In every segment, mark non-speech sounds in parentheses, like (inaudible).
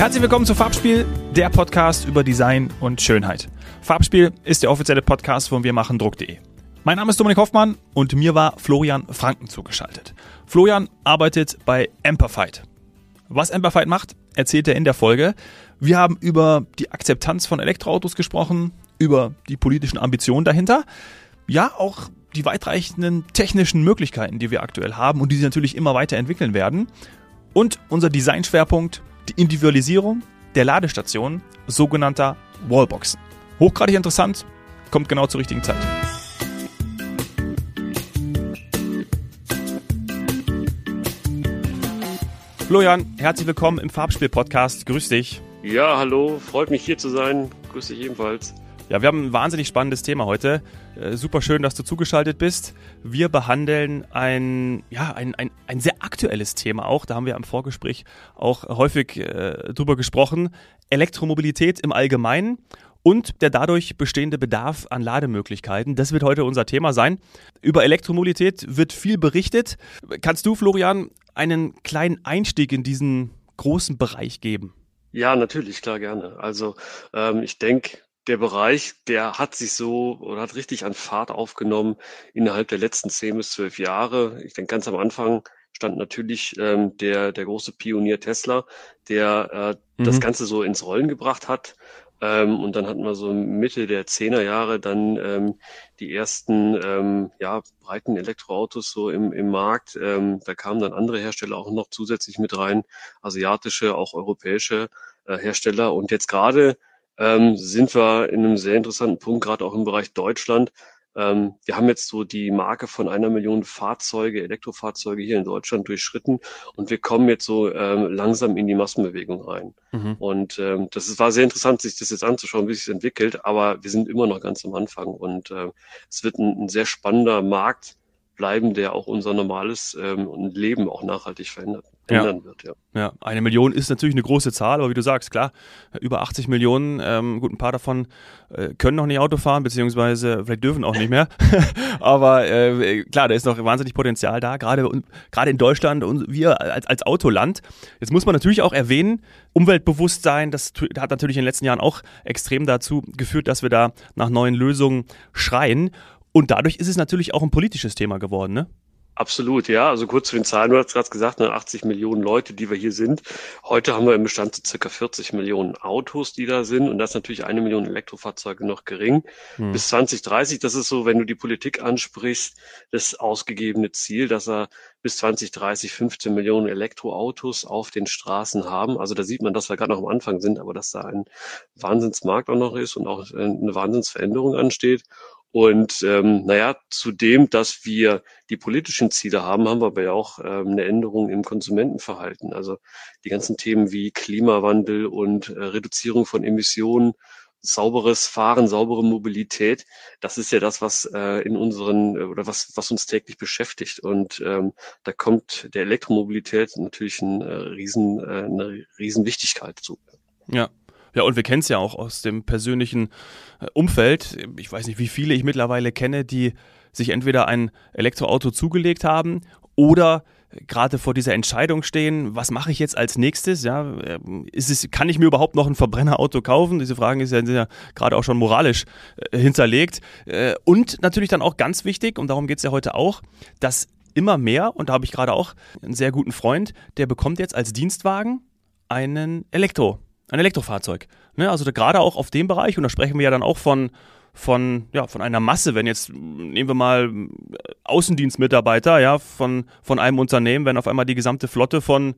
Herzlich willkommen zu Farbspiel, der Podcast über Design und Schönheit. Farbspiel ist der offizielle Podcast von wirmachendruck.de. Mein Name ist Dominik Hoffmann und mir war Florian Franken zugeschaltet. Florian arbeitet bei Amperfied. Was Amperfied macht, erzählt er in der Folge. Wir haben über die Akzeptanz von Elektroautos gesprochen, über die politischen Ambitionen dahinter, ja auch die weitreichenden technischen Möglichkeiten, die wir aktuell haben und die sich natürlich immer weiter entwickeln werden. Und unser Designschwerpunkt, die Individualisierung der Ladestationen, sogenannter Wallboxen. Hochgradig interessant, kommt genau zur richtigen Zeit. Florian, herzlich willkommen im Farbspiel-Podcast. Grüß dich. Ja, hallo, freut mich hier zu sein. Grüß dich ebenfalls. Ja, wir haben ein wahnsinnig spannendes Thema heute. Äh, super schön, dass du zugeschaltet bist. Wir behandeln ein, ja, ein, ein, ein sehr aktuelles Thema auch. Da haben wir im Vorgespräch auch häufig äh, drüber gesprochen. Elektromobilität im Allgemeinen und der dadurch bestehende Bedarf an Lademöglichkeiten. Das wird heute unser Thema sein. Über Elektromobilität wird viel berichtet. Kannst du, Florian, einen kleinen Einstieg in diesen großen Bereich geben? Ja, natürlich, klar, gerne. Also ähm, ich denke, der Bereich, der hat sich so oder hat richtig an Fahrt aufgenommen innerhalb der letzten zehn bis zwölf Jahre. Ich denke, ganz am Anfang stand natürlich ähm, der, der große Pionier Tesla, der äh, mhm. das Ganze so ins Rollen gebracht hat. Ähm, und dann hatten wir so Mitte der Zehnerjahre dann ähm, die ersten ähm, ja, breiten Elektroautos so im, im Markt. Ähm, da kamen dann andere Hersteller auch noch zusätzlich mit rein, asiatische, auch europäische äh, Hersteller. Und jetzt gerade ähm, sind wir in einem sehr interessanten Punkt, gerade auch im Bereich Deutschland, ähm, wir haben jetzt so die Marke von einer Million Fahrzeuge, Elektrofahrzeuge hier in Deutschland durchschritten und wir kommen jetzt so ähm, langsam in die Massenbewegung rein. Mhm. Und ähm, das ist, war sehr interessant, sich das jetzt anzuschauen, wie sich das entwickelt, aber wir sind immer noch ganz am Anfang und äh, es wird ein, ein sehr spannender Markt bleiben, der auch unser normales ähm, Leben auch nachhaltig verändert ändern ja. wird. Ja. ja, eine Million ist natürlich eine große Zahl, aber wie du sagst, klar, über 80 Millionen, ähm, gut, ein paar davon äh, können noch nicht Auto fahren, beziehungsweise vielleicht dürfen auch nicht mehr. (laughs) aber äh, klar, da ist noch wahnsinnig Potenzial da, gerade gerade in Deutschland und wir als, als Autoland. Jetzt muss man natürlich auch erwähnen, Umweltbewusstsein, das hat natürlich in den letzten Jahren auch extrem dazu geführt, dass wir da nach neuen Lösungen schreien. Und dadurch ist es natürlich auch ein politisches Thema geworden, ne? Absolut, ja. Also kurz zu den Zahlen, du hast gerade gesagt, 80 ne, Millionen Leute, die wir hier sind. Heute haben wir im Bestand so circa 40 Millionen Autos, die da sind. Und das ist natürlich eine Million Elektrofahrzeuge noch gering. Hm. Bis 2030, das ist so, wenn du die Politik ansprichst, das ausgegebene Ziel, dass er bis 2030 15 Millionen Elektroautos auf den Straßen haben. Also da sieht man, dass wir gerade noch am Anfang sind, aber dass da ein Wahnsinnsmarkt auch noch ist und auch eine Wahnsinnsveränderung ansteht. Und ähm, naja, zudem, dass wir die politischen Ziele haben, haben wir aber ja auch ähm, eine Änderung im Konsumentenverhalten. Also die ganzen Themen wie Klimawandel und äh, Reduzierung von Emissionen, sauberes Fahren, saubere Mobilität, das ist ja das, was äh, in unseren äh, oder was, was uns täglich beschäftigt. Und ähm, da kommt der Elektromobilität natürlich ein, äh, riesen, äh, eine Riesenwichtigkeit zu. Ja, ja, und wir kennen es ja auch aus dem persönlichen äh, Umfeld. Ich weiß nicht, wie viele ich mittlerweile kenne, die sich entweder ein Elektroauto zugelegt haben oder gerade vor dieser Entscheidung stehen, was mache ich jetzt als nächstes? Ja, ähm, ist es, kann ich mir überhaupt noch ein Verbrennerauto kaufen? Diese Fragen sind ja, gerade auch schon moralisch äh, hinterlegt. Äh, und natürlich dann auch ganz wichtig, und darum geht es ja heute auch, dass immer mehr, und da habe ich gerade auch einen sehr guten Freund, der bekommt jetzt als Dienstwagen einen Elektro ein Elektrofahrzeug. Ne? Also gerade auch auf dem Bereich, und da sprechen wir ja dann auch von, von, ja, von einer Masse, wenn jetzt, nehmen wir mal äh, Außendienstmitarbeiter, ja, von, von einem Unternehmen, wenn auf einmal die gesamte Flotte von,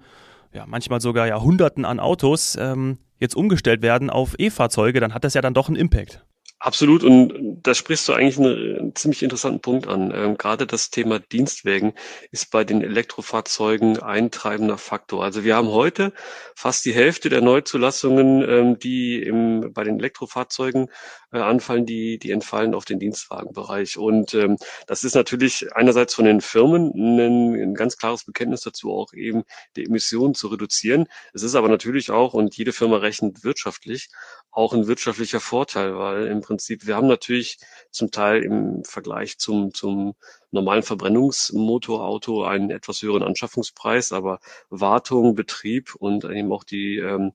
ja, manchmal sogar ja Hunderten an Autos ähm, jetzt umgestellt werden auf E-Fahrzeuge, dann hat das ja dann doch einen Impact. Absolut, und da sprichst du eigentlich einen, ziemlich interessanten Punkt an. Ähm, gerade das Thema Dienstwägen ist bei den Elektrofahrzeugen ein treibender Faktor. Also wir haben heute fast die Hälfte der Neuzulassungen, ähm, die im, bei den Elektrofahrzeugen äh, anfallen, die, die entfallen auf den Dienstwagenbereich. Und ähm, das ist natürlich einerseits von den Firmen ein, ein ganz klares Bekenntnis dazu, auch eben die Emissionen zu reduzieren. Es ist aber natürlich auch, und jede Firma rechnet wirtschaftlich, auch ein wirtschaftlicher Vorteil, weil im Prinzip, wir haben natürlich zum Teil im Vergleich zum, zum normalen Verbrennungsmotorauto einen etwas höheren Anschaffungspreis, aber Wartung, Betrieb und eben auch die, ähm,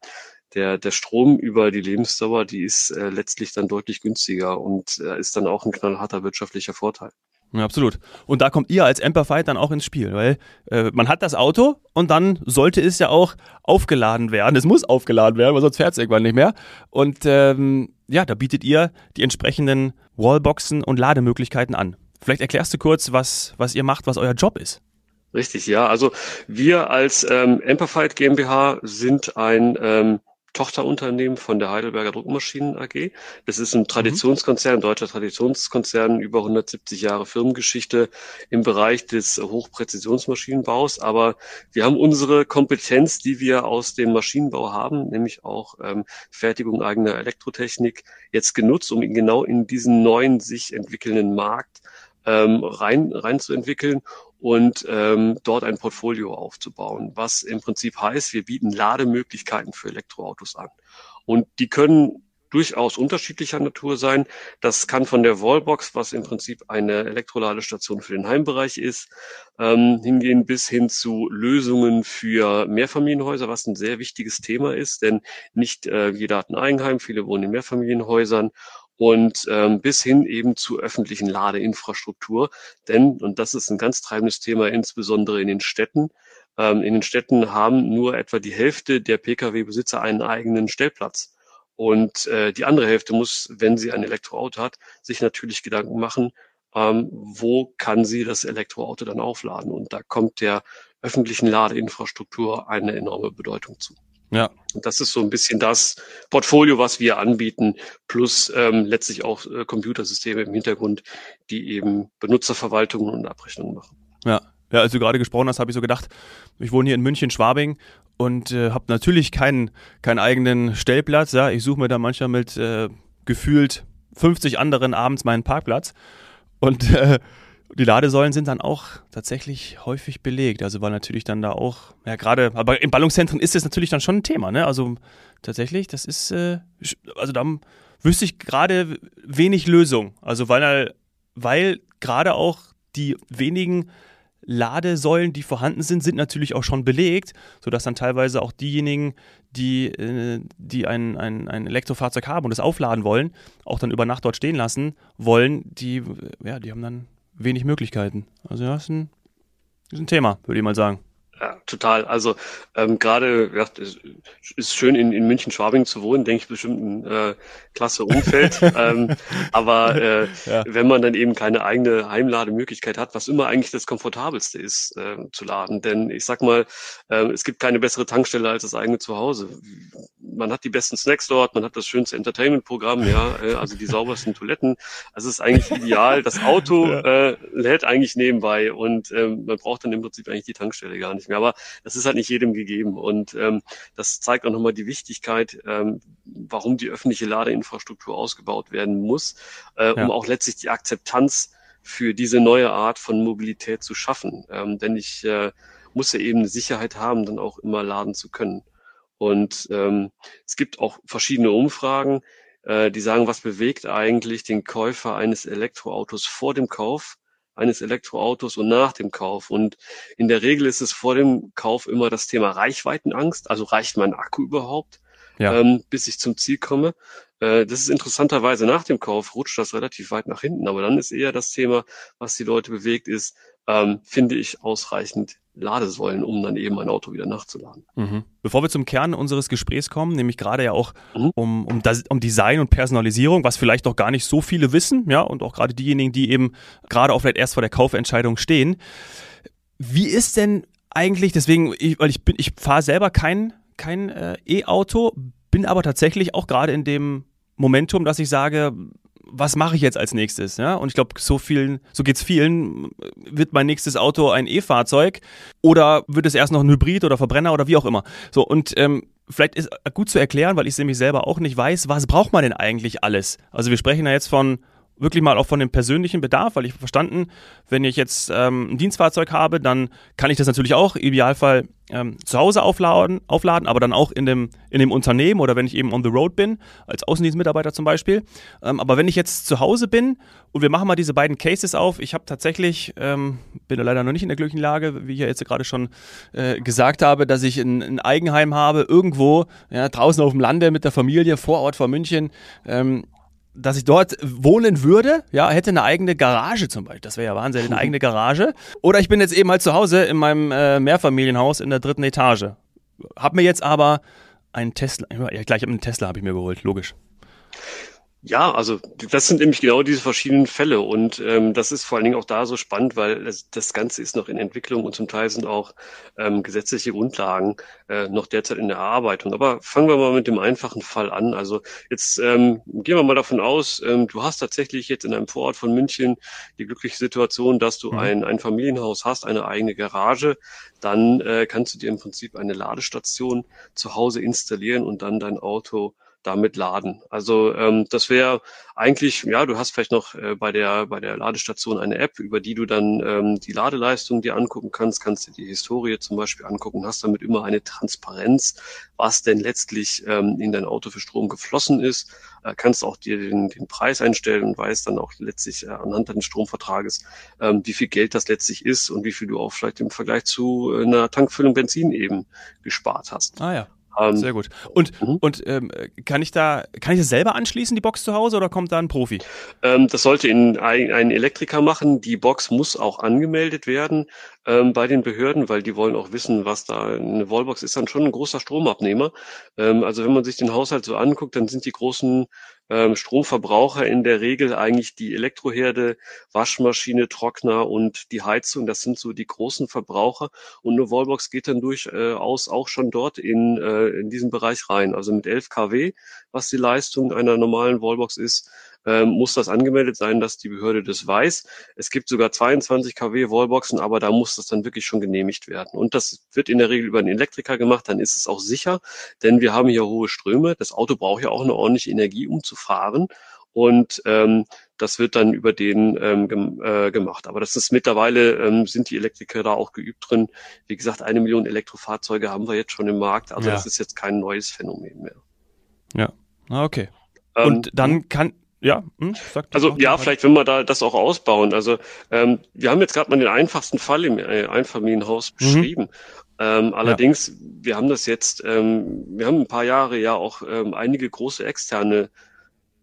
der, der Strom über die Lebensdauer, die ist äh, letztlich dann deutlich günstiger und äh, ist dann auch ein knallharter wirtschaftlicher Vorteil. Ja, absolut. Und da kommt ihr als Amperfight dann auch ins Spiel, weil äh, man hat das Auto und dann sollte es ja auch aufgeladen werden. Es muss aufgeladen werden, weil sonst fährt es irgendwann nicht mehr. Und ähm, ja, da bietet ihr die entsprechenden Wallboxen und Lademöglichkeiten an. Vielleicht erklärst du kurz, was, was ihr macht, was euer Job ist. Richtig, ja. Also wir als ähm, Amperfight GmbH sind ein ähm, Tochterunternehmen von der Heidelberger Druckmaschinen AG. Das ist ein mhm. Traditionskonzern, deutscher Traditionskonzern, über 170 Jahre Firmengeschichte im Bereich des Hochpräzisionsmaschinenbaus. Aber wir haben unsere Kompetenz, die wir aus dem Maschinenbau haben, nämlich auch ähm, Fertigung eigener Elektrotechnik, jetzt genutzt, um genau in diesen neuen sich entwickelnden Markt ähm, rein, rein zu entwickeln und ähm, dort ein Portfolio aufzubauen, was im Prinzip heißt, wir bieten Lademöglichkeiten für Elektroautos an. Und die können durchaus unterschiedlicher Natur sein. Das kann von der Wallbox, was im Prinzip eine Elektroladestation für den Heimbereich ist, ähm, hingehen bis hin zu Lösungen für Mehrfamilienhäuser, was ein sehr wichtiges Thema ist, denn nicht äh, jeder hat ein Eigenheim, viele wohnen in Mehrfamilienhäusern und ähm, bis hin eben zu öffentlichen Ladeinfrastruktur. Denn, und das ist ein ganz treibendes Thema, insbesondere in den Städten, ähm, in den Städten haben nur etwa die Hälfte der Pkw-Besitzer einen eigenen Stellplatz. Und äh, die andere Hälfte muss, wenn sie ein Elektroauto hat, sich natürlich Gedanken machen, ähm, wo kann sie das Elektroauto dann aufladen. Und da kommt der öffentlichen Ladeinfrastruktur eine enorme Bedeutung zu. Ja. Und das ist so ein bisschen das Portfolio, was wir anbieten, plus ähm, letztlich auch äh, Computersysteme im Hintergrund, die eben Benutzerverwaltungen und Abrechnungen machen. Ja. Ja, als du gerade gesprochen hast, habe ich so gedacht, ich wohne hier in München, Schwabing und äh, habe natürlich keinen, keinen eigenen Stellplatz. Ja. Ich suche mir da manchmal mit äh, gefühlt 50 anderen abends meinen Parkplatz. Und äh, die Ladesäulen sind dann auch tatsächlich häufig belegt. Also weil natürlich dann da auch, ja gerade, aber in Ballungszentren ist das natürlich dann schon ein Thema, ne? Also tatsächlich, das ist, äh, also da wüsste ich gerade wenig Lösung. Also weil, weil gerade auch die wenigen Ladesäulen, die vorhanden sind, sind natürlich auch schon belegt, sodass dann teilweise auch diejenigen, die, äh, die ein, ein, ein Elektrofahrzeug haben und es aufladen wollen, auch dann über Nacht dort stehen lassen wollen, die, ja, die haben dann wenig Möglichkeiten. Also ja, ist ein, ist ein Thema, würde ich mal sagen. Ja, total. Also ähm, gerade ja, es ist schön in, in München Schwabing zu wohnen, denke ich bestimmt ein äh, klasse Umfeld. (laughs) ähm, aber äh, ja. wenn man dann eben keine eigene Heimlademöglichkeit hat, was immer eigentlich das komfortabelste ist äh, zu laden, denn ich sag mal, äh, es gibt keine bessere Tankstelle als das eigene Zuhause. Man hat die besten Snacks dort, man hat das schönste Entertainment-Programm, ja, äh, also die saubersten Toiletten. Also es ist eigentlich ideal. Das Auto (laughs) ja. äh, lädt eigentlich nebenbei und ähm, man braucht dann im Prinzip eigentlich die Tankstelle gar nicht mehr. Aber das ist halt nicht jedem gegeben. Und ähm, das zeigt auch nochmal die Wichtigkeit, ähm, warum die öffentliche Ladeinfrastruktur ausgebaut werden muss, äh, ja. um auch letztlich die Akzeptanz für diese neue Art von Mobilität zu schaffen. Ähm, denn ich äh, muss ja eben eine Sicherheit haben, dann auch immer laden zu können. Und ähm, es gibt auch verschiedene Umfragen, äh, die sagen, was bewegt eigentlich den Käufer eines Elektroautos vor dem Kauf eines Elektroautos und nach dem Kauf. Und in der Regel ist es vor dem Kauf immer das Thema Reichweitenangst. Also reicht mein Akku überhaupt, ja. ähm, bis ich zum Ziel komme? Äh, das ist interessanterweise nach dem Kauf rutscht das relativ weit nach hinten. Aber dann ist eher das Thema, was die Leute bewegt, ist, ähm, finde ich ausreichend Ladesäulen, um dann eben ein Auto wieder nachzuladen. Mhm. Bevor wir zum Kern unseres Gesprächs kommen, nämlich gerade ja auch mhm. um, um, das, um Design und Personalisierung, was vielleicht noch gar nicht so viele wissen, ja, und auch gerade diejenigen, die eben gerade auch vielleicht erst vor der Kaufentscheidung stehen. Wie ist denn eigentlich, deswegen, ich, weil ich bin, ich fahre selber kein, kein äh, E-Auto, bin aber tatsächlich auch gerade in dem Momentum, dass ich sage, was mache ich jetzt als nächstes? Ja? Und ich glaube, so vielen, so geht's vielen. Wird mein nächstes Auto ein E-Fahrzeug oder wird es erst noch ein Hybrid oder Verbrenner oder wie auch immer? So, und ähm, vielleicht ist gut zu erklären, weil ich es nämlich selber auch nicht weiß, was braucht man denn eigentlich alles? Also wir sprechen ja jetzt von wirklich mal auch von dem persönlichen Bedarf, weil ich verstanden, wenn ich jetzt ähm, ein Dienstfahrzeug habe, dann kann ich das natürlich auch im Idealfall ähm, zu Hause aufladen, aufladen, aber dann auch in dem, in dem Unternehmen oder wenn ich eben on the road bin, als Außendienstmitarbeiter zum Beispiel. Ähm, aber wenn ich jetzt zu Hause bin und wir machen mal diese beiden Cases auf, ich habe tatsächlich, ähm, bin leider noch nicht in der glücklichen Lage, wie ich ja jetzt gerade schon äh, gesagt habe, dass ich ein, ein Eigenheim habe, irgendwo ja, draußen auf dem Lande mit der Familie, vor Ort vor München. Dass ich dort wohnen würde, ja, hätte eine eigene Garage zum Beispiel. Das wäre ja Wahnsinn, eine (laughs) eigene Garage. Oder ich bin jetzt eben halt zu Hause in meinem äh, Mehrfamilienhaus in der dritten Etage. Hab mir jetzt aber einen Tesla, ja gleich einen Tesla habe ich mir geholt, logisch. Ja, also das sind nämlich genau diese verschiedenen Fälle und ähm, das ist vor allen Dingen auch da so spannend, weil das, das Ganze ist noch in Entwicklung und zum Teil sind auch ähm, gesetzliche Grundlagen äh, noch derzeit in der Erarbeitung. Aber fangen wir mal mit dem einfachen Fall an. Also jetzt ähm, gehen wir mal davon aus, ähm, du hast tatsächlich jetzt in einem Vorort von München die glückliche Situation, dass du mhm. ein, ein Familienhaus hast, eine eigene Garage, dann äh, kannst du dir im Prinzip eine Ladestation zu Hause installieren und dann dein Auto damit laden. Also ähm, das wäre eigentlich, ja, du hast vielleicht noch äh, bei der bei der Ladestation eine App, über die du dann ähm, die Ladeleistung dir angucken kannst, kannst dir die Historie zum Beispiel angucken, hast damit immer eine Transparenz, was denn letztlich ähm, in dein Auto für Strom geflossen ist, äh, kannst auch dir den, den Preis einstellen und weißt dann auch letztlich äh, anhand deines Stromvertrages, ähm, wie viel Geld das letztlich ist und wie viel du auch vielleicht im Vergleich zu äh, einer Tankfüllung Benzin eben gespart hast. Ah ja. Ähm, Sehr gut. Und, mhm. und ähm, kann ich da, kann ich das selber anschließen, die Box zu Hause, oder kommt da ein Profi? Ähm, das sollte in ein, ein Elektriker machen. Die Box muss auch angemeldet werden ähm, bei den Behörden, weil die wollen auch wissen, was da eine Wallbox ist dann schon ein großer Stromabnehmer. Ähm, also wenn man sich den Haushalt so anguckt, dann sind die großen ähm, Stromverbraucher in der Regel eigentlich die Elektroherde, Waschmaschine, Trockner und die Heizung. Das sind so die großen Verbraucher. Und eine Wallbox geht dann durchaus auch schon dort in, äh, in diesen Bereich rein. Also mit 11 kW, was die Leistung einer normalen Wallbox ist, ähm, muss das angemeldet sein, dass die Behörde das weiß. Es gibt sogar 22 kW Wallboxen, aber da muss das dann wirklich schon genehmigt werden. Und das wird in der Regel über einen Elektriker gemacht, dann ist es auch sicher, denn wir haben hier hohe Ströme. Das Auto braucht ja auch eine ordentliche Energie, um zu fahren. Und ähm, das wird dann über den ähm, gem äh, gemacht. Aber das ist mittlerweile, ähm, sind die Elektriker da auch geübt drin. Wie gesagt, eine Million Elektrofahrzeuge haben wir jetzt schon im Markt. Also ja. das ist jetzt kein neues Phänomen mehr. Ja, ah, okay. Ähm, Und dann kann, ja, hm, also ja, vielleicht wenn wir da das auch ausbauen. Also ähm, wir haben jetzt gerade mal den einfachsten Fall im äh, Einfamilienhaus mhm. beschrieben. Mhm. Ähm, allerdings, ja. wir haben das jetzt, ähm, wir haben ein paar Jahre ja auch ähm, einige große externe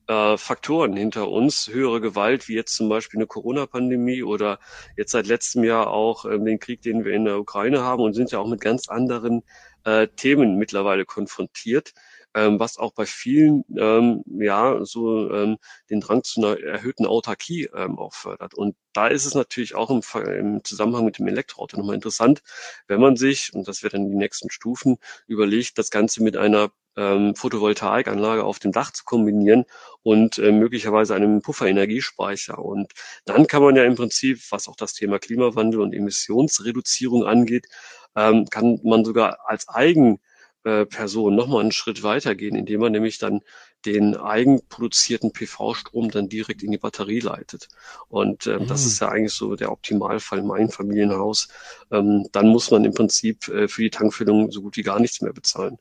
äh, Faktoren hinter uns, höhere Gewalt, wie jetzt zum Beispiel eine Corona-Pandemie oder jetzt seit letztem Jahr auch ähm, den Krieg, den wir in der Ukraine haben und sind ja auch mit ganz anderen äh, Themen mittlerweile konfrontiert ähm, was auch bei vielen ähm, ja so ähm, den Drang zu einer erhöhten Autarkie ähm, auch fördert. Und da ist es natürlich auch im, im Zusammenhang mit dem Elektroauto nochmal interessant, wenn man sich, und das wären die nächsten Stufen, überlegt, das Ganze mit einer ähm, Photovoltaikanlage auf dem Dach zu kombinieren und äh, möglicherweise einem Pufferenergiespeicher. Und dann kann man ja im Prinzip, was auch das Thema Klimawandel und Emissionsreduzierung angeht, ähm, kann man sogar als Eigen äh, Person nochmal einen Schritt weitergehen, indem man nämlich dann den eigenproduzierten PV-Strom dann direkt in die Batterie leitet. Und äh, mhm. das ist ja eigentlich so der Optimalfall im Einfamilienhaus. Ähm, dann muss man im Prinzip äh, für die Tankfüllung so gut wie gar nichts mehr bezahlen.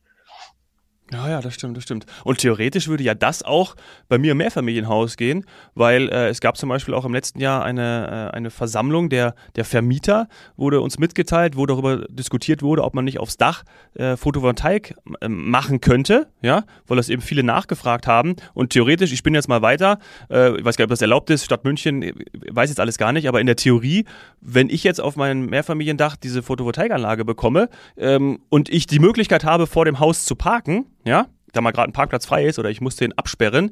Ja, ja, das stimmt, das stimmt. Und theoretisch würde ja das auch bei mir im Mehrfamilienhaus gehen, weil äh, es gab zum Beispiel auch im letzten Jahr eine, äh, eine Versammlung der, der Vermieter, wurde uns mitgeteilt, wo darüber diskutiert wurde, ob man nicht aufs Dach äh, Photovoltaik äh, machen könnte, ja, weil das eben viele nachgefragt haben. Und theoretisch, ich bin jetzt mal weiter, äh, ich weiß gar nicht, ob das erlaubt ist, Stadt München, äh, weiß jetzt alles gar nicht, aber in der Theorie, wenn ich jetzt auf meinem Mehrfamiliendach diese Photovoltaikanlage bekomme ähm, und ich die Möglichkeit habe, vor dem Haus zu parken, ja, da mal gerade ein Parkplatz frei ist oder ich muss den absperren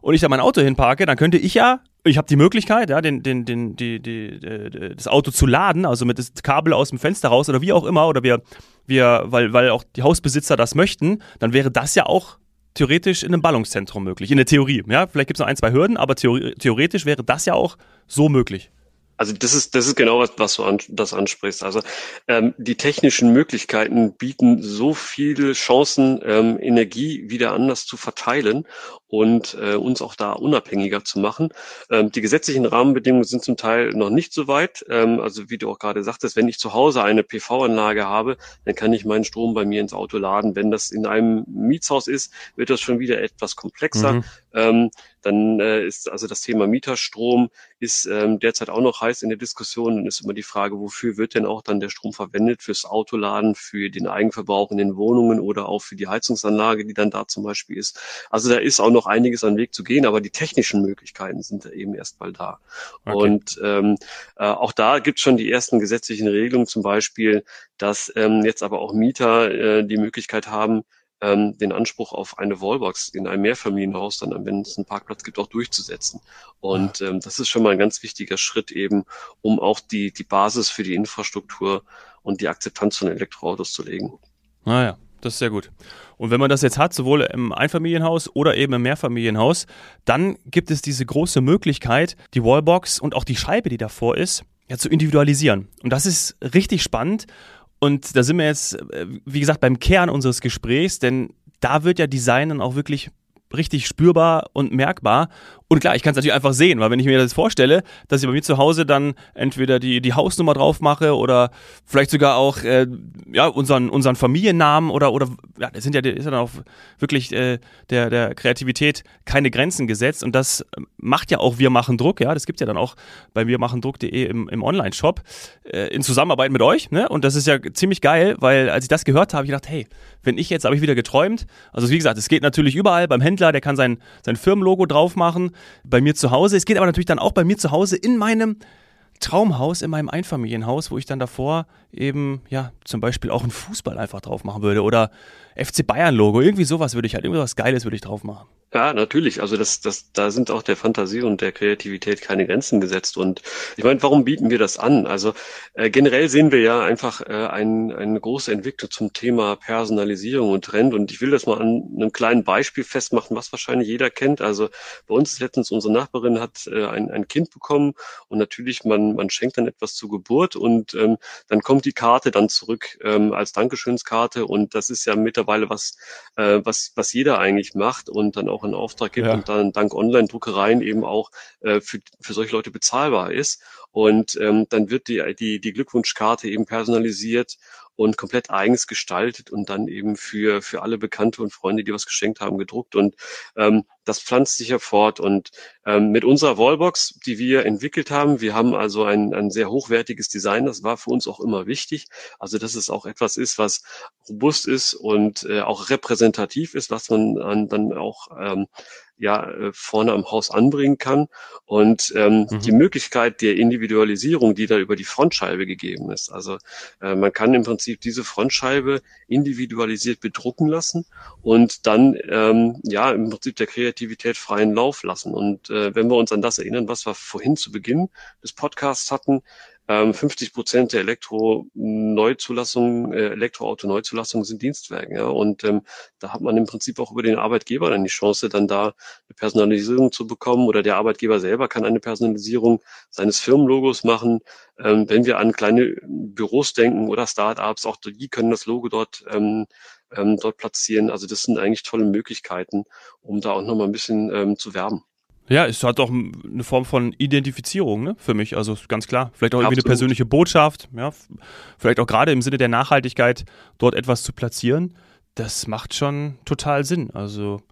und ich da mein Auto hinparke, dann könnte ich ja, ich habe die Möglichkeit, ja, den, den, den, die, die, die, das Auto zu laden, also mit das Kabel aus dem Fenster raus oder wie auch immer, oder wir, wir, weil, weil auch die Hausbesitzer das möchten, dann wäre das ja auch theoretisch in einem Ballungszentrum möglich, in der Theorie. Ja, vielleicht gibt es noch ein, zwei Hürden, aber theoretisch wäre das ja auch so möglich. Also das ist, das ist genau was, was du an, das ansprichst. Also ähm, die technischen Möglichkeiten bieten so viele Chancen, ähm, Energie wieder anders zu verteilen und äh, uns auch da unabhängiger zu machen. Ähm, die gesetzlichen Rahmenbedingungen sind zum Teil noch nicht so weit. Ähm, also wie du auch gerade sagtest, wenn ich zu Hause eine PV-Anlage habe, dann kann ich meinen Strom bei mir ins Auto laden. Wenn das in einem Mietshaus ist, wird das schon wieder etwas komplexer. Mhm. Ähm, dann äh, ist also das Thema Mieterstrom ist ähm, derzeit auch noch heiß in der Diskussion. Dann ist immer die Frage, wofür wird denn auch dann der Strom verwendet? Fürs Autoladen, für den Eigenverbrauch in den Wohnungen oder auch für die Heizungsanlage, die dann da zum Beispiel ist. Also da ist auch noch einiges an Weg zu gehen, aber die technischen Möglichkeiten sind eben erst mal da. Okay. Und ähm, äh, auch da gibt es schon die ersten gesetzlichen Regelungen, zum Beispiel, dass ähm, jetzt aber auch Mieter äh, die Möglichkeit haben, ähm, den Anspruch auf eine Wallbox in einem Mehrfamilienhaus dann, wenn es einen Parkplatz gibt, auch durchzusetzen. Und ähm, das ist schon mal ein ganz wichtiger Schritt eben, um auch die, die Basis für die Infrastruktur und die Akzeptanz von Elektroautos zu legen. Naja, das ist sehr gut. Und wenn man das jetzt hat, sowohl im Einfamilienhaus oder eben im Mehrfamilienhaus, dann gibt es diese große Möglichkeit, die Wallbox und auch die Scheibe, die davor ist, ja, zu individualisieren. Und das ist richtig spannend. Und da sind wir jetzt, äh, wie gesagt, beim Kern unseres Gesprächs, denn da wird ja Design dann auch wirklich richtig spürbar und merkbar. Und klar, ich kann es natürlich einfach sehen, weil wenn ich mir das vorstelle, dass ich bei mir zu Hause dann entweder die, die Hausnummer drauf mache oder vielleicht sogar auch äh, ja, unseren, unseren Familiennamen oder, oder ja, das sind ja, ist ja dann auch wirklich äh, der, der Kreativität keine Grenzen gesetzt. Und das macht ja auch Wir machen Druck, ja, das gibt ja dann auch bei wirmachendruck.de im, im Online-Shop äh, in Zusammenarbeit mit euch. Ne? Und das ist ja ziemlich geil, weil als ich das gehört habe, ich gedacht, hey, wenn ich jetzt, habe ich wieder geträumt. Also wie gesagt, es geht natürlich überall beim Händler, der kann sein, sein Firmenlogo drauf machen bei mir zu Hause. Es geht aber natürlich dann auch bei mir zu Hause in meinem Traumhaus, in meinem Einfamilienhaus, wo ich dann davor eben, ja, zum Beispiel auch einen Fußball einfach drauf machen würde oder FC Bayern Logo, irgendwie sowas würde ich halt, irgendwas Geiles würde ich drauf machen. Ja, natürlich. Also das, das, da sind auch der Fantasie und der Kreativität keine Grenzen gesetzt. Und ich meine, warum bieten wir das an? Also äh, generell sehen wir ja einfach äh, ein, eine große Entwicklung zum Thema Personalisierung und Trend. Und ich will das mal an einem kleinen Beispiel festmachen, was wahrscheinlich jeder kennt. Also bei uns letztens unsere Nachbarin hat äh, ein, ein Kind bekommen und natürlich man, man schenkt dann etwas zur Geburt und ähm, dann kommt die Karte dann zurück ähm, als Dankeschönskarte und das ist ja mittlerweile was, äh, was, was jeder eigentlich macht und dann auch auch in Auftrag gibt ja. und dann dank Online-Druckereien eben auch äh, für, für solche Leute bezahlbar ist. Und ähm, dann wird die, die, die Glückwunschkarte eben personalisiert und komplett eigens gestaltet und dann eben für, für alle Bekannte und Freunde, die was geschenkt haben, gedruckt. Und ähm, das pflanzt sich ja fort. Und ähm, mit unserer Wallbox, die wir entwickelt haben, wir haben also ein, ein sehr hochwertiges Design, das war für uns auch immer wichtig. Also dass es auch etwas ist, was robust ist und äh, auch repräsentativ ist, was man dann, auch ähm, ja äh, vorne am Haus anbringen kann. Und ähm, mhm. die Möglichkeit der Individualisierung, die da über die Frontscheibe gegeben ist. Also äh, man kann im Prinzip diese Frontscheibe individualisiert bedrucken lassen und dann ähm, ja im Prinzip der Kreativität freien Lauf lassen. Und äh, wenn wir uns an das erinnern, was wir vorhin zu Beginn des Podcasts hatten, 50 ähm, Prozent der Elektro-Neuzulassungen, äh, Elektroauto-Neuzulassungen sind Dienstwerken. Ja? Und ähm, da hat man im Prinzip auch über den Arbeitgeber dann die Chance, dann da eine Personalisierung zu bekommen oder der Arbeitgeber selber kann eine Personalisierung seines Firmenlogos machen. Ähm, wenn wir an kleine Büros denken oder Startups, auch die können das Logo dort ähm, ähm, dort platzieren. Also das sind eigentlich tolle Möglichkeiten, um da auch nochmal ein bisschen ähm, zu werben. Ja, es hat auch eine Form von Identifizierung ne, für mich, also ganz klar. Vielleicht auch irgendwie Absolut. eine persönliche Botschaft, ja, vielleicht auch gerade im Sinne der Nachhaltigkeit dort etwas zu platzieren. Das macht schon total Sinn. Also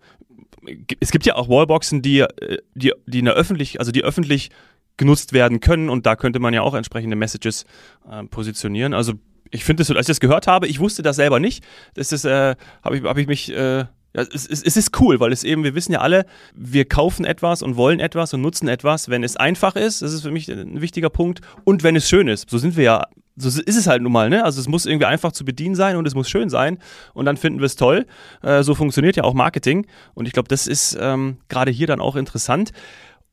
es gibt ja auch Wallboxen, die, äh, die, die in der öffentlich, also die öffentlich genutzt werden können und da könnte man ja auch entsprechende Messages äh, positionieren. Also ich finde es, als ich das gehört habe, ich wusste das selber nicht. Das ist, äh, habe ich, hab ich mich äh, es, es, es, ist cool, weil es eben, wir wissen ja alle, wir kaufen etwas und wollen etwas und nutzen etwas, wenn es einfach ist, das ist für mich ein wichtiger Punkt, und wenn es schön ist. So sind wir ja, so ist es halt nun mal, ne? Also es muss irgendwie einfach zu bedienen sein und es muss schön sein und dann finden wir es toll. Äh, so funktioniert ja auch Marketing und ich glaube, das ist ähm, gerade hier dann auch interessant.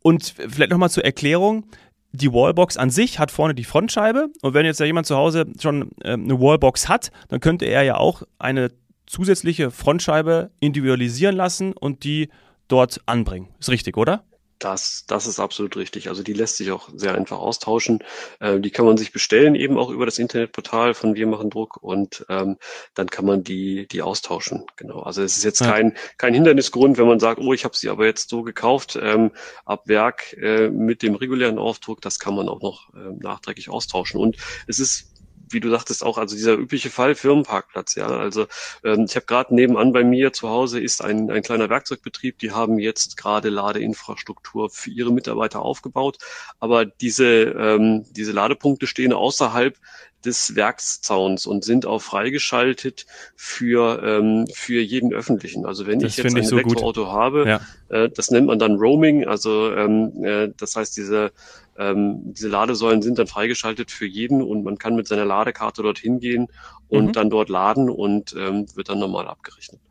Und vielleicht nochmal zur Erklärung, die Wallbox an sich hat vorne die Frontscheibe und wenn jetzt ja jemand zu Hause schon äh, eine Wallbox hat, dann könnte er ja auch eine zusätzliche Frontscheibe individualisieren lassen und die dort anbringen. Ist richtig, oder? Das, das ist absolut richtig. Also die lässt sich auch sehr einfach austauschen. Äh, die kann man sich bestellen, eben auch über das Internetportal von Wir machen Druck und ähm, dann kann man die, die austauschen. Genau. Also es ist jetzt ja. kein, kein Hindernisgrund, wenn man sagt, oh, ich habe sie aber jetzt so gekauft, ähm, ab Werk äh, mit dem regulären Aufdruck, das kann man auch noch äh, nachträglich austauschen. Und es ist wie du sagtest auch, also dieser übliche Fall Firmenparkplatz, ja. Also ähm, ich habe gerade nebenan bei mir zu Hause ist ein, ein kleiner Werkzeugbetrieb, die haben jetzt gerade Ladeinfrastruktur für ihre Mitarbeiter aufgebaut, aber diese, ähm, diese Ladepunkte stehen außerhalb des Werkszauns und sind auch freigeschaltet für, ähm, für jeden öffentlichen. Also wenn das ich jetzt ein so Elektroauto gut. habe, ja. äh, das nennt man dann Roaming, also ähm, äh, das heißt, diese ähm, diese Ladesäulen sind dann freigeschaltet für jeden und man kann mit seiner Ladekarte dorthin gehen und mhm. dann dort laden und ähm, wird dann normal abgerechnet.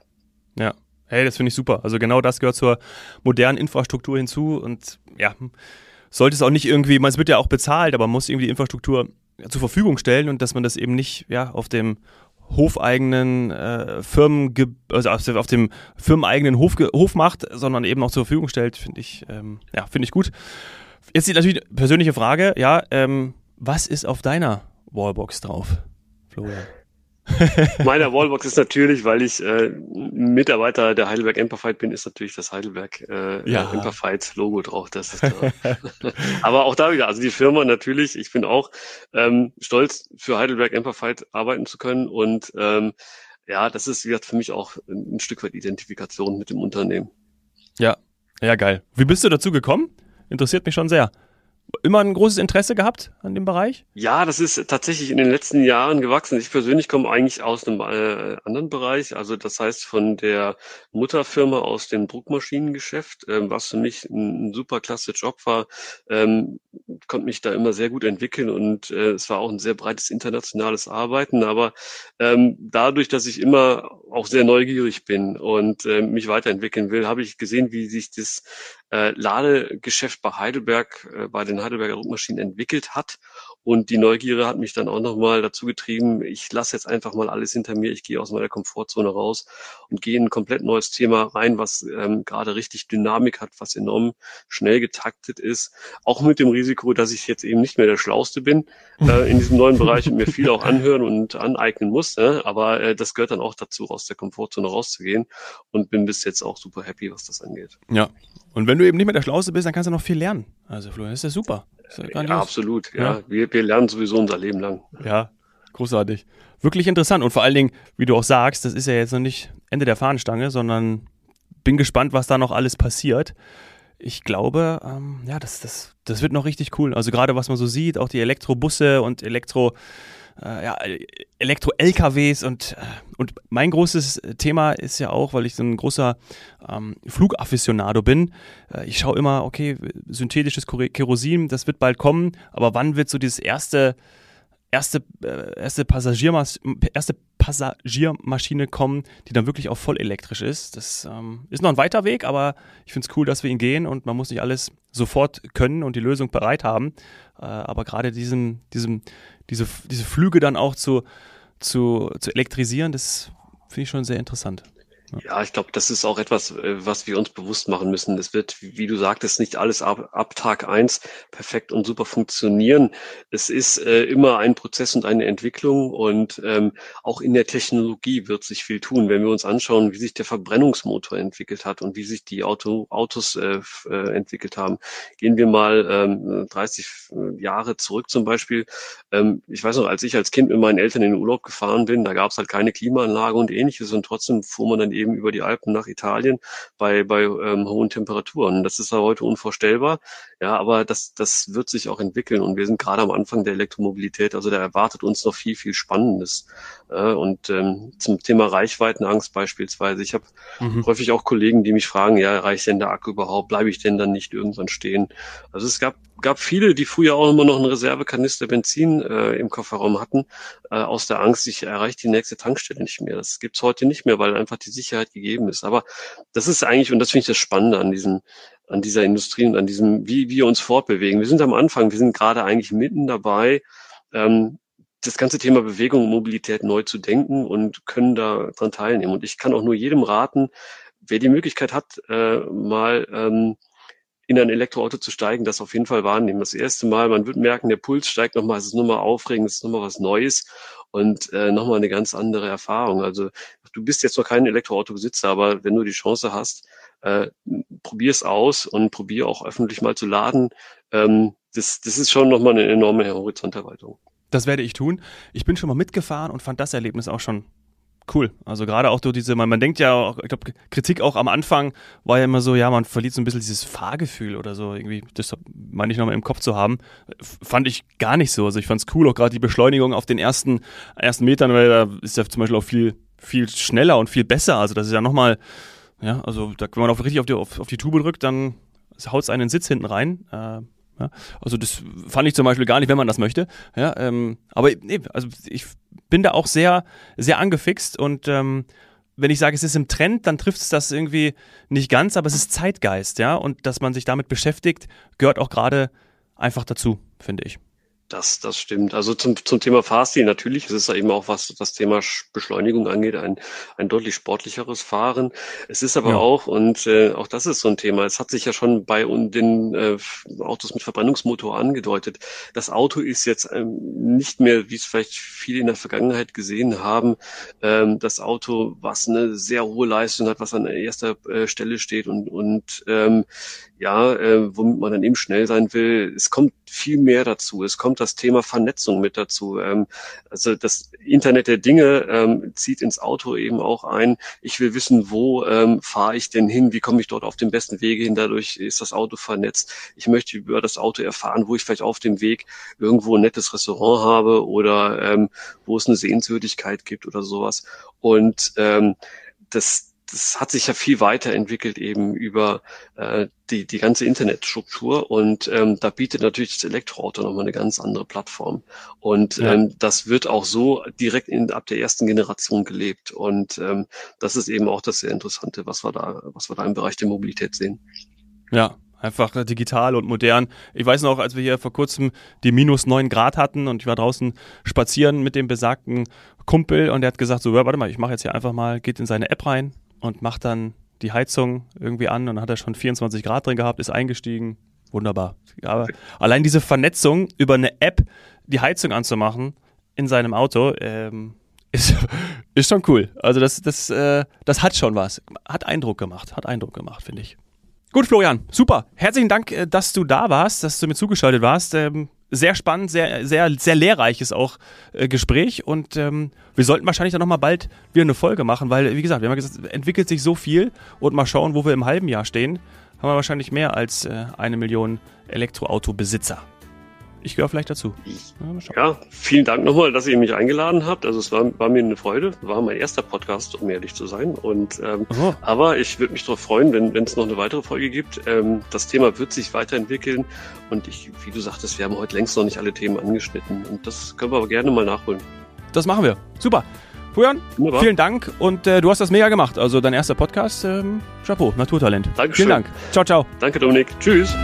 Ja, hey, das finde ich super. Also genau das gehört zur modernen Infrastruktur hinzu und ja, sollte es auch nicht irgendwie, man es wird ja auch bezahlt, aber man muss irgendwie die Infrastruktur zur Verfügung stellen und dass man das eben nicht ja auf dem hofeigenen äh, Firmen, also auf dem firmeneigenen Hof, Hof macht, sondern eben auch zur Verfügung stellt, finde ich, ähm, ja, finde ich gut. Jetzt natürlich eine persönliche Frage, ja, ähm, was ist auf deiner Wallbox drauf, Florian? (laughs) Meiner Wallbox ist natürlich, weil ich äh, Mitarbeiter der Heidelberg Emperfight bin, ist natürlich das Heidelberg äh, ja. Emperfight Logo drauf. Das ist klar. (laughs) Aber auch da wieder, also die Firma natürlich, ich bin auch ähm, stolz für Heidelberg Emperfight arbeiten zu können und ähm, ja, das ist wie gesagt für mich auch ein Stück weit Identifikation mit dem Unternehmen. Ja, ja geil. Wie bist du dazu gekommen? Interessiert mich schon sehr immer ein großes Interesse gehabt an dem Bereich? Ja, das ist tatsächlich in den letzten Jahren gewachsen. Ich persönlich komme eigentlich aus einem äh, anderen Bereich, also das heißt von der Mutterfirma aus dem Druckmaschinengeschäft, ähm, was für mich ein, ein super klasse Job war, ähm, konnte mich da immer sehr gut entwickeln und äh, es war auch ein sehr breites internationales Arbeiten, aber ähm, dadurch, dass ich immer auch sehr neugierig bin und äh, mich weiterentwickeln will, habe ich gesehen, wie sich das äh, Ladegeschäft bei Heidelberg, äh, bei den Heidelberger Druckmaschinen entwickelt hat und die Neugierde hat mich dann auch nochmal dazu getrieben, ich lasse jetzt einfach mal alles hinter mir, ich gehe aus meiner Komfortzone raus und gehe in ein komplett neues Thema rein, was ähm, gerade richtig Dynamik hat, was enorm schnell getaktet ist. Auch mit dem Risiko, dass ich jetzt eben nicht mehr der Schlauste bin äh, (laughs) in diesem neuen Bereich und mir viel auch anhören und aneignen muss. Ne? Aber äh, das gehört dann auch dazu, aus der Komfortzone rauszugehen und bin bis jetzt auch super happy, was das angeht. Ja. Und wenn du eben nicht mehr der Schlauste bist, dann kannst du noch viel lernen. Also Florian, das ist ja super. Ja, ja, absolut. Ja, ja. Wir, wir lernen sowieso unser Leben lang. Ja, großartig. Wirklich interessant. Und vor allen Dingen, wie du auch sagst, das ist ja jetzt noch nicht Ende der Fahnenstange, sondern bin gespannt, was da noch alles passiert. Ich glaube, ähm, ja, das, das, das wird noch richtig cool. Also gerade was man so sieht, auch die Elektrobusse und Elektro, äh, ja, Elektro-LKWs und, äh, und mein großes Thema ist ja auch, weil ich so ein großer ähm, Flugafficionado bin, äh, ich schaue immer, okay, synthetisches Kerosin, das wird bald kommen, aber wann wird so dieses erste erste, äh, erste, Passagiermas erste Passagiermaschine kommen, die dann wirklich auch voll elektrisch ist. Das ähm, ist noch ein weiter Weg, aber ich finde es cool, dass wir ihn gehen und man muss nicht alles sofort können und die Lösung bereit haben. Äh, aber gerade diesem, diesem, diese, diese Flüge dann auch zu, zu, zu elektrisieren, das finde ich schon sehr interessant. Ja, ich glaube, das ist auch etwas, äh, was wir uns bewusst machen müssen. Es wird, wie du sagtest, nicht alles ab, ab Tag eins perfekt und super funktionieren. Es ist äh, immer ein Prozess und eine Entwicklung und ähm, auch in der Technologie wird sich viel tun. Wenn wir uns anschauen, wie sich der Verbrennungsmotor entwickelt hat und wie sich die Auto, Autos äh, äh, entwickelt haben, gehen wir mal ähm, 30 äh, Jahre zurück zum Beispiel. Ähm, ich weiß noch, als ich als Kind mit meinen Eltern in den Urlaub gefahren bin, da gab es halt keine Klimaanlage und ähnliches und trotzdem fuhr man dann eben eben über die Alpen nach Italien bei, bei ähm, hohen Temperaturen. Das ist ja heute unvorstellbar. Ja, aber das, das wird sich auch entwickeln und wir sind gerade am Anfang der Elektromobilität. Also da erwartet uns noch viel, viel Spannendes. Äh, und ähm, zum Thema Reichweitenangst beispielsweise. Ich habe mhm. häufig auch Kollegen, die mich fragen, ja, reicht denn der Akku überhaupt? Bleibe ich denn dann nicht irgendwann stehen? Also es gab gab viele, die früher auch immer noch einen Reservekanister Benzin äh, im Kofferraum hatten, äh, aus der Angst, ich erreiche die nächste Tankstelle nicht mehr. Das gibt's heute nicht mehr, weil einfach die Sicherheit gegeben ist. Aber das ist eigentlich, und das finde ich das Spannende an diesem, an dieser Industrie und an diesem, wie wir uns fortbewegen. Wir sind am Anfang, wir sind gerade eigentlich mitten dabei, ähm, das ganze Thema Bewegung und Mobilität neu zu denken und können da dran teilnehmen. Und ich kann auch nur jedem raten, wer die Möglichkeit hat, äh, mal ähm, in ein Elektroauto zu steigen, das auf jeden Fall wahrnehmen. Das erste Mal, man wird merken, der Puls steigt nochmal, es ist nochmal aufregend, es ist nochmal was Neues und äh, nochmal eine ganz andere Erfahrung. Also du bist jetzt noch kein Elektroautobesitzer, aber wenn du die Chance hast, äh, probier es aus und probier auch öffentlich mal zu laden. Ähm, das, das ist schon nochmal eine enorme Horizonterweiterung. Das werde ich tun. Ich bin schon mal mitgefahren und fand das Erlebnis auch schon cool. Also gerade auch durch diese, man, man denkt ja, auch, ich glaube, Kritik auch am Anfang war ja immer so, ja, man verliert so ein bisschen dieses Fahrgefühl oder so, irgendwie, das meine ich nochmal im Kopf zu haben. Fand ich gar nicht so. Also ich fand es cool, auch gerade die Beschleunigung auf den ersten, ersten Metern, weil da ist ja zum Beispiel auch viel, viel schneller und viel besser. Also das ist ja nochmal, ja, also da, wenn man auf, richtig auf die, auf, auf die Tube drückt, dann haut es einen Sitz hinten rein. Äh, ja, also das fand ich zum Beispiel gar nicht, wenn man das möchte. Ja, ähm, aber nee, also ich bin da auch sehr, sehr angefixt und ähm, wenn ich sage, es ist im Trend, dann trifft es das irgendwie nicht ganz, aber es ist Zeitgeist, ja. Und dass man sich damit beschäftigt, gehört auch gerade einfach dazu, finde ich. Das, das stimmt. Also zum, zum Thema Fahrstil natürlich, es ist ja eben auch was das Thema Beschleunigung angeht, ein, ein deutlich sportlicheres Fahren. Es ist aber ja. auch, und äh, auch das ist so ein Thema, es hat sich ja schon bei den äh, Autos mit Verbrennungsmotor angedeutet. Das Auto ist jetzt ähm, nicht mehr, wie es vielleicht viele in der Vergangenheit gesehen haben, ähm, das Auto, was eine sehr hohe Leistung hat, was an erster äh, Stelle steht und, und ähm, ja, äh, womit man dann eben schnell sein will. Es kommt viel mehr dazu. Es kommt das Thema Vernetzung mit dazu. Ähm, also das Internet der Dinge ähm, zieht ins Auto eben auch ein. Ich will wissen, wo ähm, fahre ich denn hin? Wie komme ich dort auf den besten Wege hin? Dadurch ist das Auto vernetzt. Ich möchte über das Auto erfahren, wo ich vielleicht auf dem Weg irgendwo ein nettes Restaurant habe oder wo es eine Sehenswürdigkeit gibt oder sowas. Und ähm, das das hat sich ja viel weiterentwickelt eben über äh, die, die ganze Internetstruktur und ähm, da bietet natürlich das Elektroauto nochmal eine ganz andere Plattform. Und ja. ähm, das wird auch so direkt in, ab der ersten Generation gelebt. Und ähm, das ist eben auch das sehr Interessante, was wir da, was wir da im Bereich der Mobilität sehen. Ja, einfach äh, digital und modern. Ich weiß noch, als wir hier vor kurzem die minus neun Grad hatten und ich war draußen spazieren mit dem besagten Kumpel und der hat gesagt, so, warte mal, ich mache jetzt hier einfach mal, geht in seine App rein, und macht dann die Heizung irgendwie an und hat er schon 24 Grad drin gehabt, ist eingestiegen. Wunderbar. Aber allein diese Vernetzung über eine App, die Heizung anzumachen in seinem Auto, ähm, ist, (laughs) ist schon cool. Also das, das, äh, das hat schon was. Hat Eindruck gemacht. Hat Eindruck gemacht, finde ich. Gut, Florian, super. Herzlichen Dank, äh, dass du da warst, dass du mir zugeschaltet warst. Ähm, sehr spannend, sehr, sehr, sehr lehrreiches auch äh, Gespräch. Und ähm, wir sollten wahrscheinlich dann nochmal bald wieder eine Folge machen, weil, wie gesagt, wir haben ja gesagt, entwickelt sich so viel. Und mal schauen, wo wir im halben Jahr stehen, haben wir wahrscheinlich mehr als äh, eine Million Elektroautobesitzer ich gehöre vielleicht dazu. Ja, ja, vielen Dank nochmal, dass ihr mich eingeladen habt. Also es war, war mir eine Freude. War mein erster Podcast, um ehrlich zu sein. Und ähm, oh. aber ich würde mich darauf freuen, wenn es noch eine weitere Folge gibt. Ähm, das Thema wird sich weiterentwickeln. Und ich, wie du sagtest, wir haben heute längst noch nicht alle Themen angeschnitten. Und das können wir aber gerne mal nachholen. Das machen wir. Super. Fujan, vielen Dank und äh, du hast das mega gemacht. Also dein erster Podcast, ähm, Chapeau, Naturtalent. Dankeschön. Vielen Dank. Ciao, ciao. Danke, Dominik. Tschüss.